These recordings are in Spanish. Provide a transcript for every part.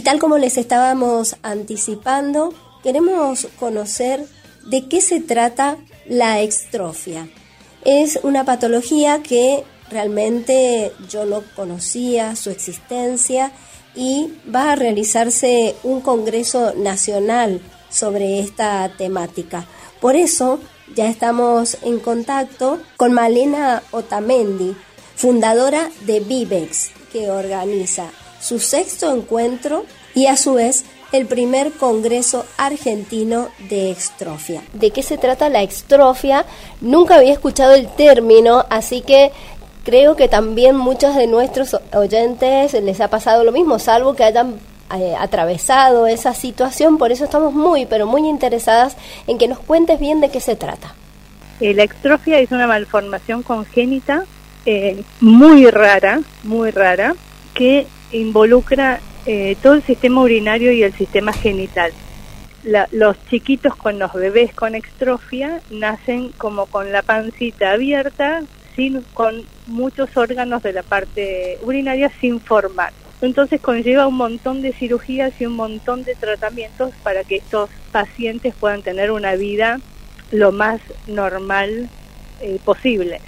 Y tal como les estábamos anticipando, queremos conocer de qué se trata la extrofia. Es una patología que realmente yo no conocía su existencia y va a realizarse un congreso nacional sobre esta temática. Por eso ya estamos en contacto con Malena Otamendi, fundadora de Vivex, que organiza su sexto encuentro y a su vez el primer Congreso Argentino de Extrofia. ¿De qué se trata la extrofia? Nunca había escuchado el término, así que creo que también muchos de nuestros oyentes les ha pasado lo mismo, salvo que hayan eh, atravesado esa situación, por eso estamos muy, pero muy interesadas en que nos cuentes bien de qué se trata. Eh, la extrofia es una malformación congénita eh, muy rara, muy rara, que involucra eh, todo el sistema urinario y el sistema genital. los chiquitos con los bebés con extrofia nacen como con la pancita abierta, sin, con muchos órganos de la parte urinaria sin formar. Entonces conlleva un montón de cirugías y un montón de tratamientos para que estos pacientes puedan tener una vida lo más normal eh, posible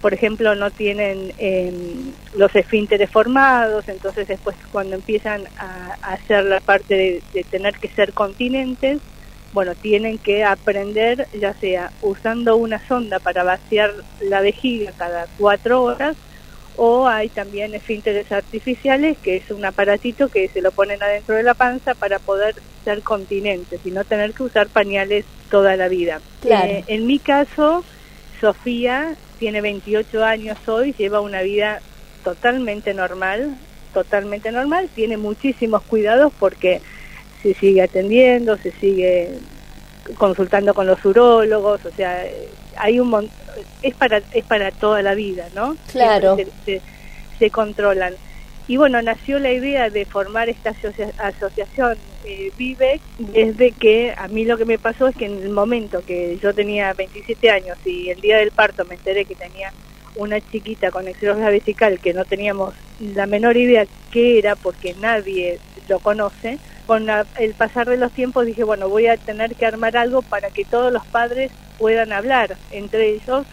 por ejemplo, no tienen em, los esfínteres formados, entonces después cuando empiezan a, hacer la parte de, tener que ser continentes, bueno, tienen que aprender ya sea usando una sonda para vaciar la vejiga cada cuatro horas o hay también esfínteres artificiales, que es un aparatito que se lo ponen adentro de la panza para poder ser continentes y no tener que usar pañales toda la vida. Eh, en mi caso, Sofía tiene 28 años hoy, lleva una vida totalmente normal, totalmente normal, tiene muchísimos cuidados porque se sigue atendiendo, se sigue consultando con los urólogos, o sea, hay un es para es para toda la vida, ¿no? Claro. Se, controlan. Y bueno, nació la idea de formar esta asociación eh, Vive desde que a mí lo que me pasó es que en el momento que yo tenía 27 años y el día del parto me enteré que tenía una chiquita con excesos vesical que no teníamos la menor idea qué era porque nadie lo conoce, con el pasar de los tiempos dije, bueno, voy a tener que armar algo para que todos los padres puedan hablar entre ellos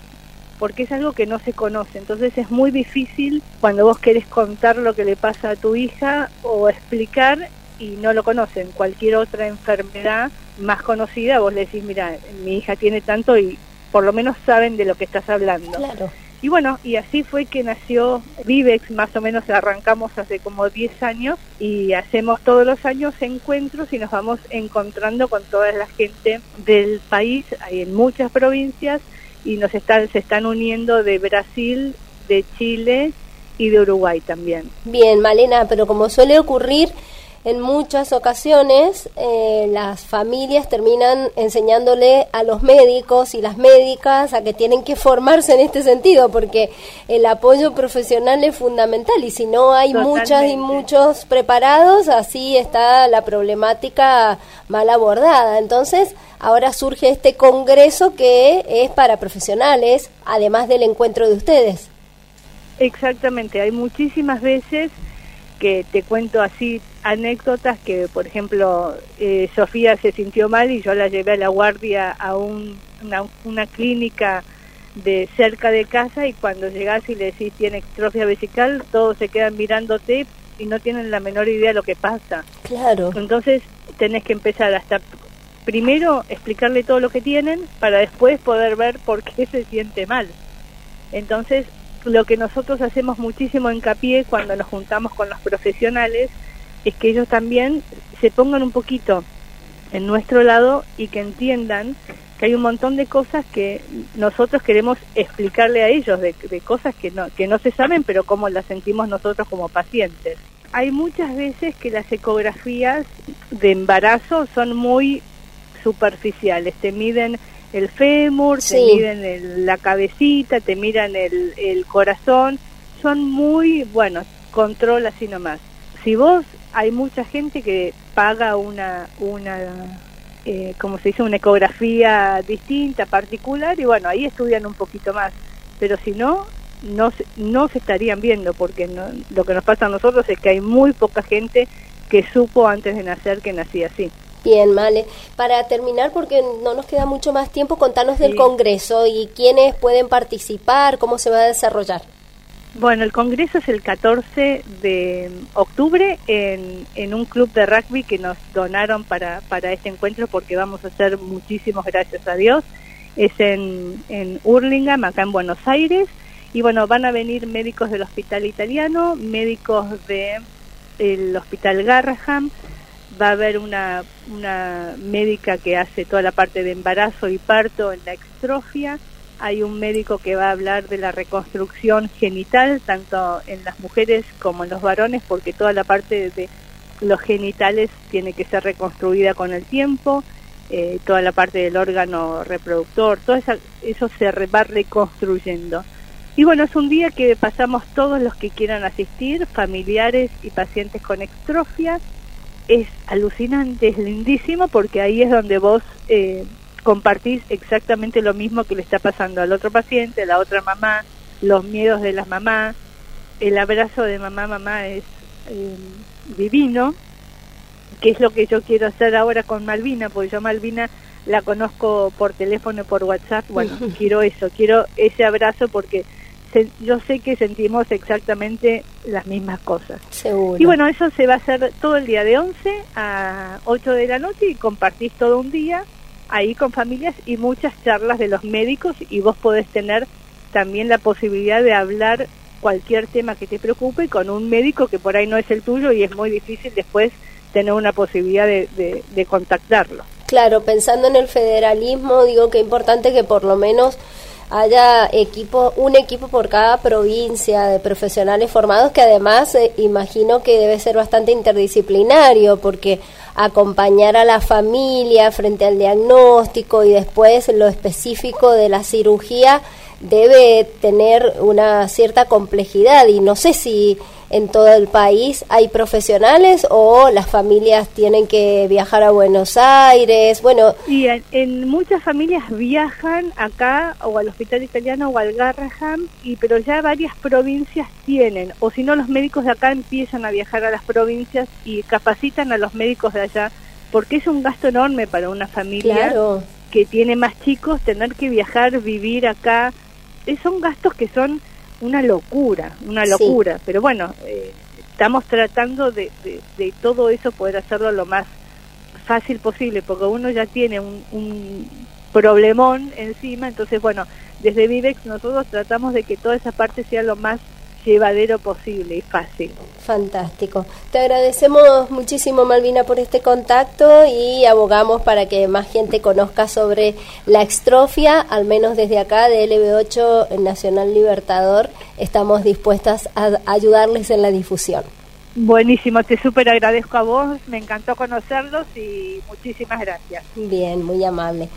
porque es algo que no se conoce. Entonces es muy difícil cuando vos querés contar lo que le pasa a tu hija o explicar y no lo conocen. Cualquier otra enfermedad más conocida, vos le decís, mira, mi hija tiene tanto y por lo menos saben de lo que estás hablando. Claro. Y bueno, y así fue que nació Vivex, más o menos arrancamos hace como 10 años y hacemos todos los años encuentros y nos vamos encontrando con toda la gente del país, hay en muchas provincias y nos están, se están uniendo de Brasil, de Chile y de Uruguay también. Bien, Malena, pero como suele ocurrir, en muchas ocasiones eh, las familias terminan enseñándole a los médicos y las médicas a que tienen que formarse en este sentido, porque el apoyo profesional es fundamental y si no hay muchas y muchos preparados, así está la problemática mal abordada. Entonces, ahora surge este congreso que es para profesionales, además del encuentro de ustedes. Exactamente, hay muchísimas veces que te cuento así anécdotas que, por ejemplo, eh, Sofía se sintió mal y yo la llevé a la guardia a un, una, clínica de cerca de casa y cuando llegas y le decís tiene extrofia vesical, todos se quedan mirándote y no tienen la menor idea de lo que pasa. Claro. Entonces tenés que empezar hasta primero explicarle todo lo que tienen para después poder ver por qué se siente mal. Entonces lo que nosotros hacemos muchísimo hincapié cuando nos juntamos con los profesionales es que ellos también se pongan un poquito en nuestro lado y que entiendan que hay un montón de cosas que nosotros queremos explicarle a ellos, de, cosas que no, que no se saben, pero cómo las sentimos nosotros como pacientes. Hay muchas veces que las ecografías de embarazo son muy superficiales, te miden el fémur, te miden la cabecita, te miran el, el corazón, son muy, bueno, control así nomás. Si vos, hay mucha gente que paga una, una eh, como se dice, una ecografía distinta, particular, y bueno, ahí estudian un poquito más. Pero si no, no se, no se estarían viendo, porque no, lo que nos pasa a nosotros es que hay muy poca gente que supo antes de nacer que nacía así. Bien, Male. Para terminar, porque no nos queda mucho más tiempo, contanos del Congreso y quiénes pueden participar, cómo se va a desarrollar. Bueno, el Congreso es el 14 de octubre en, en un club de rugby que nos donaron para, para este encuentro porque vamos a hacer muchísimos gracias a Dios. Es en, en Hurlingham, acá en Buenos Aires. Y bueno, van a venir médicos del Hospital Italiano, médicos del el Hospital Garraham, va a haber una, una médica que hace toda la parte de embarazo y parto en la extrofia hay un médico que va a hablar de la reconstrucción genital, tanto en las mujeres como en los varones, porque toda la parte de los genitales tiene que ser reconstruida con el tiempo, eh, toda la parte del órgano reproductor, todo eso se va reconstruyendo. Y bueno, es un día que pasamos todos los que quieran asistir, familiares y pacientes con extrofia. Es alucinante, es lindísimo, porque ahí es donde vos eh, compartís exactamente lo mismo que le está pasando al otro paciente, a la otra mamá, los miedos de las mamás, el abrazo de mamá, mamá es eh, divino, que es lo que yo quiero hacer ahora con Malvina, porque yo Malvina la conozco por teléfono, por WhatsApp, bueno, quiero eso, quiero ese abrazo porque yo sé que sentimos exactamente las mismas cosas. Seguro. Y bueno, eso se va a hacer todo el día de 11 a 8 de la noche y compartís todo un día ahí con familias y muchas charlas de los médicos y vos podés tener también la posibilidad de hablar cualquier tema que te preocupe con un médico que por ahí no es el tuyo y es muy difícil después tener una posibilidad de, de, contactarlo. Claro, pensando en el federalismo, digo que es importante que por lo menos haya equipo, un equipo por cada provincia de profesionales formados que además eh, imagino que debe ser bastante interdisciplinario porque acompañar a la familia frente al diagnóstico y después lo específico de la cirugía debe tener una cierta complejidad. Y no sé si en todo el país hay profesionales o las familias tienen que viajar a Buenos Aires, bueno. Y en, muchas familias viajan acá o al Hospital Italiano o al Garraham, y, pero ya varias provincias tienen, o si no los médicos de acá empiezan a viajar a las provincias y capacitan a los médicos de allá, porque es un gasto enorme para una familia que tiene más chicos, tener que viajar, vivir acá, son gastos que son una locura, una locura. Pero bueno, eh, estamos tratando de, de, todo eso poder hacerlo lo más fácil posible, porque uno ya tiene un, un problemón encima, entonces bueno, desde Vivex nosotros tratamos de que toda esa parte sea lo más llevadero posible y fácil. Fantástico. Te agradecemos muchísimo, Malvina, por este contacto y abogamos para que más gente conozca sobre la extrofia, al menos desde acá de LB8 Nacional Libertador, estamos dispuestas a ayudarles en la difusión. Buenísimo, te súper agradezco a vos, me encantó conocerlos y muchísimas gracias. Bien, muy amable.